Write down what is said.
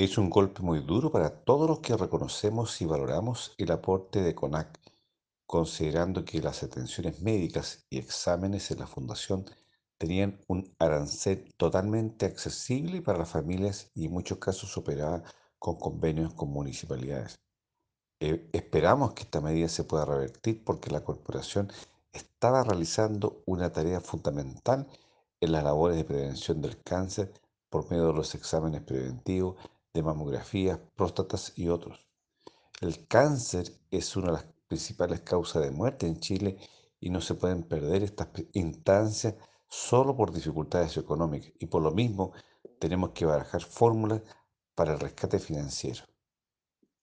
Es un golpe muy duro para todos los que reconocemos y valoramos el aporte de CONAC, considerando que las atenciones médicas y exámenes en la fundación tenían un arancel totalmente accesible para las familias y en muchos casos operaba con convenios con municipalidades. Eh, esperamos que esta medida se pueda revertir porque la corporación estaba realizando una tarea fundamental en las labores de prevención del cáncer por medio de los exámenes preventivos de mamografías, próstatas y otros. El cáncer es una de las principales causas de muerte en Chile y no se pueden perder estas instancias solo por dificultades económicas y por lo mismo tenemos que barajar fórmulas para el rescate financiero.